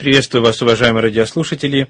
Приветствую вас, уважаемые радиослушатели.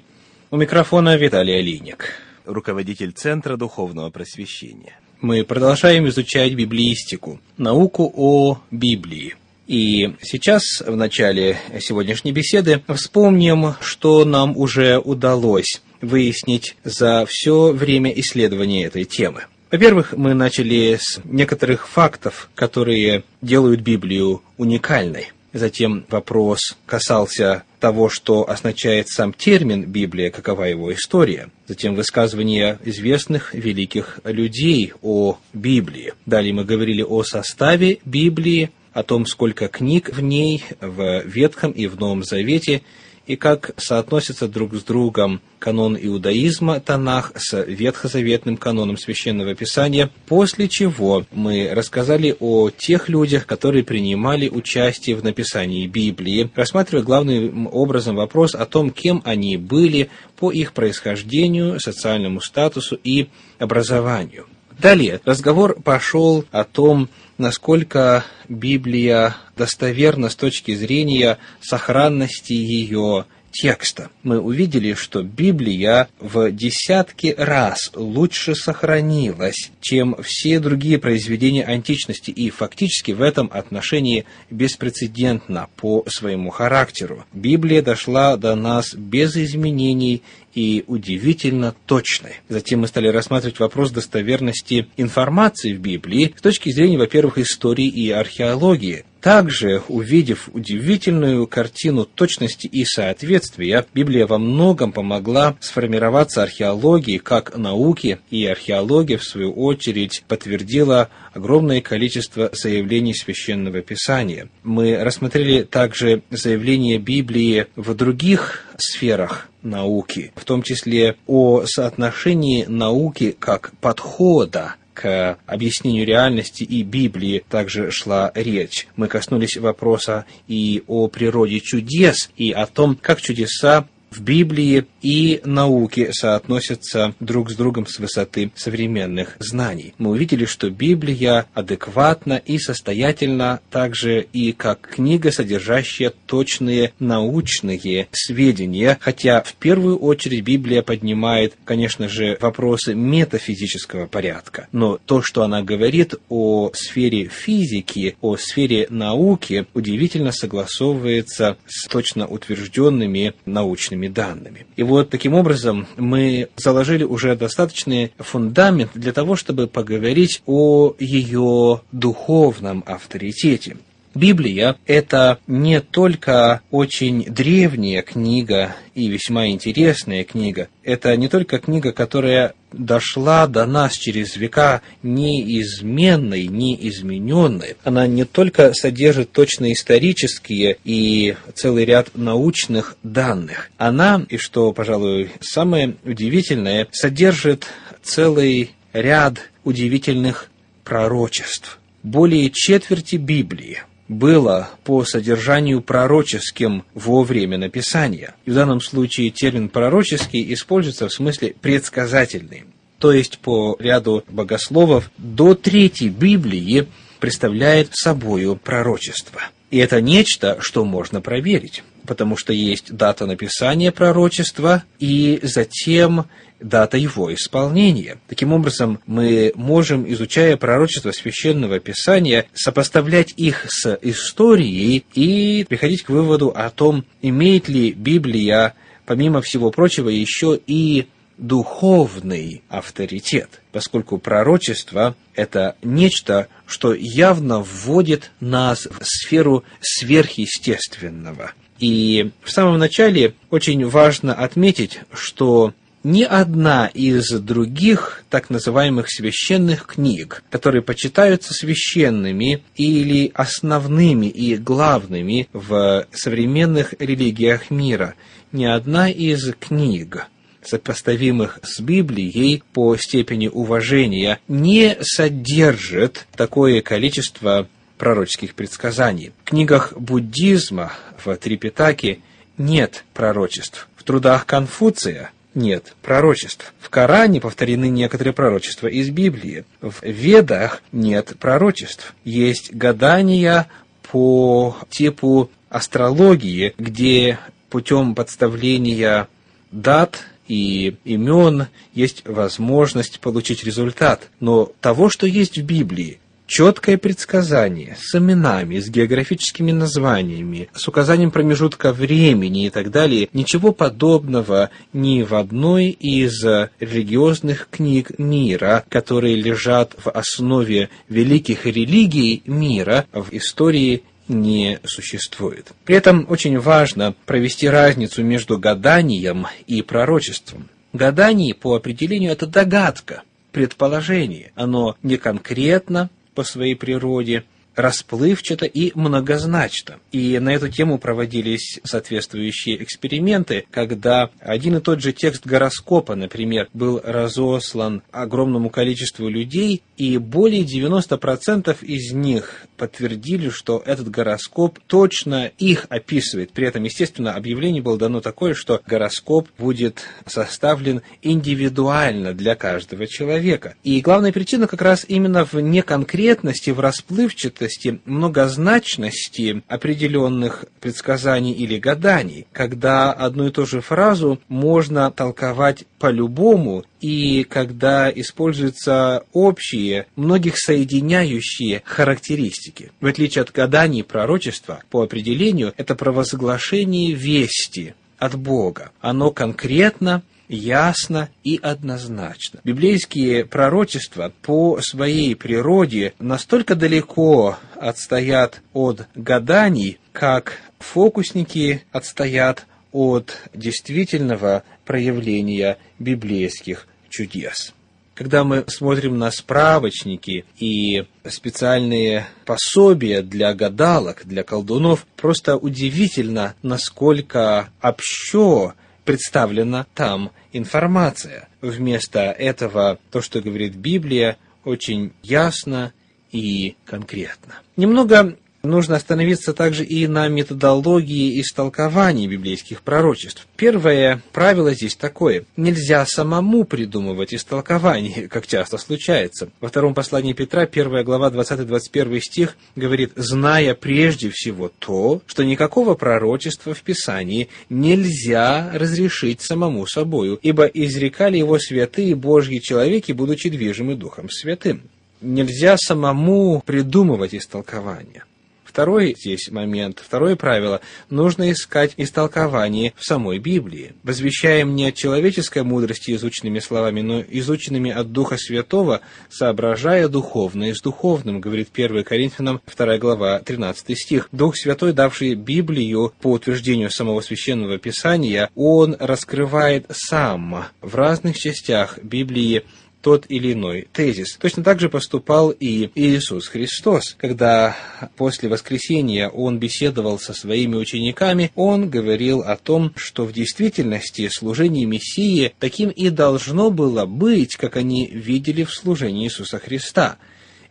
У микрофона Виталий Алиник, руководитель Центра Духовного Просвещения. Мы продолжаем изучать библиистику, науку о Библии. И сейчас, в начале сегодняшней беседы, вспомним, что нам уже удалось выяснить за все время исследования этой темы. Во-первых, мы начали с некоторых фактов, которые делают Библию уникальной. Затем вопрос касался того, что означает сам термин «Библия», какова его история. Затем высказывания известных великих людей о Библии. Далее мы говорили о составе Библии, о том, сколько книг в ней, в Ветхом и в Новом Завете – и как соотносятся друг с другом канон иудаизма Танах с ветхозаветным каноном Священного Писания, после чего мы рассказали о тех людях, которые принимали участие в написании Библии, рассматривая главным образом вопрос о том, кем они были по их происхождению, социальному статусу и образованию. Далее. Разговор пошел о том, насколько Библия достоверна с точки зрения сохранности ее текста. Мы увидели, что Библия в десятки раз лучше сохранилась, чем все другие произведения античности, и фактически в этом отношении беспрецедентна по своему характеру. Библия дошла до нас без изменений и удивительно точной. Затем мы стали рассматривать вопрос достоверности информации в Библии с точки зрения, во-первых, истории и археологии. Также, увидев удивительную картину точности и соответствия, Библия во многом помогла сформироваться археологии как науки, и археология, в свою очередь, подтвердила огромное количество заявлений Священного Писания. Мы рассмотрели также заявления Библии в других сферах науки, в том числе о соотношении науки как подхода к объяснению реальности и Библии также шла речь. Мы коснулись вопроса и о природе чудес, и о том, как чудеса в Библии и науке соотносятся друг с другом с высоты современных знаний. Мы увидели, что Библия адекватна и состоятельна также и как книга, содержащая точные научные сведения, хотя в первую очередь Библия поднимает, конечно же, вопросы метафизического порядка. Но то, что она говорит о сфере физики, о сфере науки, удивительно согласовывается с точно утвержденными научными научными данными. И вот таким образом мы заложили уже достаточный фундамент для того, чтобы поговорить о ее духовном авторитете. Библия – это не только очень древняя книга и весьма интересная книга, это не только книга, которая дошла до нас через века неизменной, неизмененной. Она не только содержит точно исторические и целый ряд научных данных. Она, и что, пожалуй, самое удивительное, содержит целый ряд удивительных пророчеств. Более четверти Библии – было по содержанию пророческим во время написания. И в данном случае термин «пророческий» используется в смысле «предсказательный». То есть, по ряду богословов, до третьей Библии представляет собою пророчество. И это нечто, что можно проверить, потому что есть дата написания пророчества и затем дата его исполнения. Таким образом, мы можем, изучая пророчество Священного Писания, сопоставлять их с историей и приходить к выводу о том, имеет ли Библия, помимо всего прочего, еще и духовный авторитет, поскольку пророчество – это нечто, что явно вводит нас в сферу сверхъестественного. И в самом начале очень важно отметить, что ни одна из других так называемых священных книг, которые почитаются священными или основными и главными в современных религиях мира, ни одна из книг, сопоставимых с Библией по степени уважения, не содержит такое количество пророческих предсказаний. В книгах буддизма в Трипитаке нет пророчеств. В трудах Конфуция нет пророчеств. В Коране повторены некоторые пророчества из Библии. В Ведах нет пророчеств. Есть гадания по типу астрологии, где путем подставления дат и имен есть возможность получить результат. Но того, что есть в Библии, четкое предсказание с именами, с географическими названиями, с указанием промежутка времени и так далее, ничего подобного ни в одной из религиозных книг мира, которые лежат в основе великих религий мира в истории не существует. При этом очень важно провести разницу между гаданием и пророчеством. Гадание по определению это догадка, предположение. Оно не конкретно, по своей природе, расплывчато и многозначно. И на эту тему проводились соответствующие эксперименты, когда один и тот же текст гороскопа, например, был разослан огромному количеству людей, и более 90% из них подтвердили, что этот гороскоп точно их описывает. При этом, естественно, объявление было дано такое, что гороскоп будет составлен индивидуально для каждого человека. И главная причина как раз именно в неконкретности, в расплывчатости, многозначности определенных предсказаний или гаданий, когда одну и ту же фразу можно толковать по-любому и когда используются общие, многих соединяющие характеристики. В отличие от гаданий пророчества, по определению, это провозглашение вести от Бога. Оно конкретно, ясно и однозначно. Библейские пророчества по своей природе настолько далеко отстоят от гаданий, как фокусники отстоят от действительного проявления библейских чудес. Когда мы смотрим на справочники и специальные пособия для гадалок, для колдунов, просто удивительно, насколько общо представлена там информация. Вместо этого то, что говорит Библия, очень ясно и конкретно. Немного нужно остановиться также и на методологии истолкования библейских пророчеств. Первое правило здесь такое. Нельзя самому придумывать истолкование, как часто случается. Во втором послании Петра, 1 глава, 20-21 стих, говорит, «Зная прежде всего то, что никакого пророчества в Писании нельзя разрешить самому собою, ибо изрекали его святые Божьи человеки, будучи движимы Духом Святым». Нельзя самому придумывать истолкование. Второй здесь момент, второе правило, нужно искать истолкование в самой Библии. Возвещаем не от человеческой мудрости изученными словами, но изученными от Духа Святого, соображая духовное с духовным, говорит 1 Коринфянам 2 глава 13 стих. Дух Святой, давший Библию по утверждению самого Священного Писания, он раскрывает сам в разных частях Библии тот или иной тезис. Точно так же поступал и Иисус Христос. Когда после воскресения Он беседовал со своими учениками, Он говорил о том, что в действительности служение Мессии таким и должно было быть, как они видели в служении Иисуса Христа.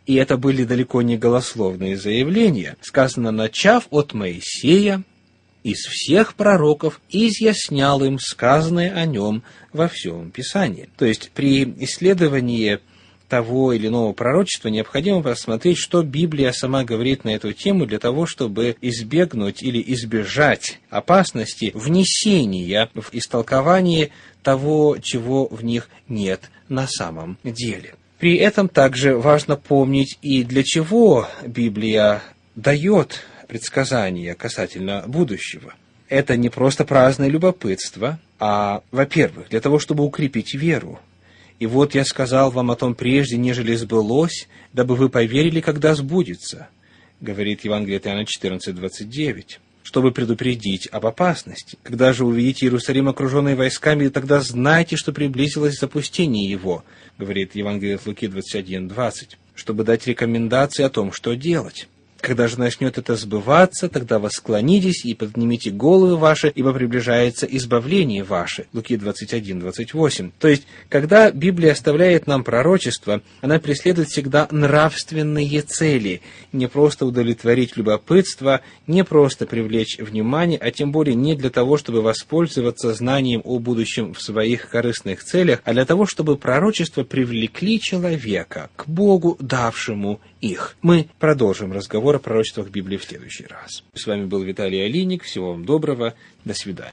И это были далеко не голословные заявления. Сказано, начав от Моисея, из всех пророков изъяснял им сказанное о нем во всем Писании. То есть при исследовании того или иного пророчества необходимо посмотреть, что Библия сама говорит на эту тему для того, чтобы избегнуть или избежать опасности внесения в истолкование того, чего в них нет на самом деле. При этом также важно помнить и для чего Библия дает предсказания касательно будущего. Это не просто праздное любопытство, а, во-первых, для того, чтобы укрепить веру. И вот я сказал вам о том прежде, нежели сбылось, дабы вы поверили, когда сбудется, говорит Евангелие от Иоанна 14:29 чтобы предупредить об опасности. Когда же увидите Иерусалим окруженный войсками, тогда знайте, что приблизилось запустение его, говорит Евангелие от Луки 21.20, чтобы дать рекомендации о том, что делать. Когда же начнет это сбываться, тогда восклонитесь и поднимите головы ваши, ибо приближается избавление ваше. Луки 21, 28. То есть, когда Библия оставляет нам пророчество, она преследует всегда нравственные цели. Не просто удовлетворить любопытство, не просто привлечь внимание, а тем более не для того, чтобы воспользоваться знанием о будущем в своих корыстных целях, а для того, чтобы пророчество привлекли человека к Богу, давшему их. Мы продолжим разговор о пророчествах Библии в следующий раз. С вами был Виталий Алиник. Всего вам доброго. До свидания.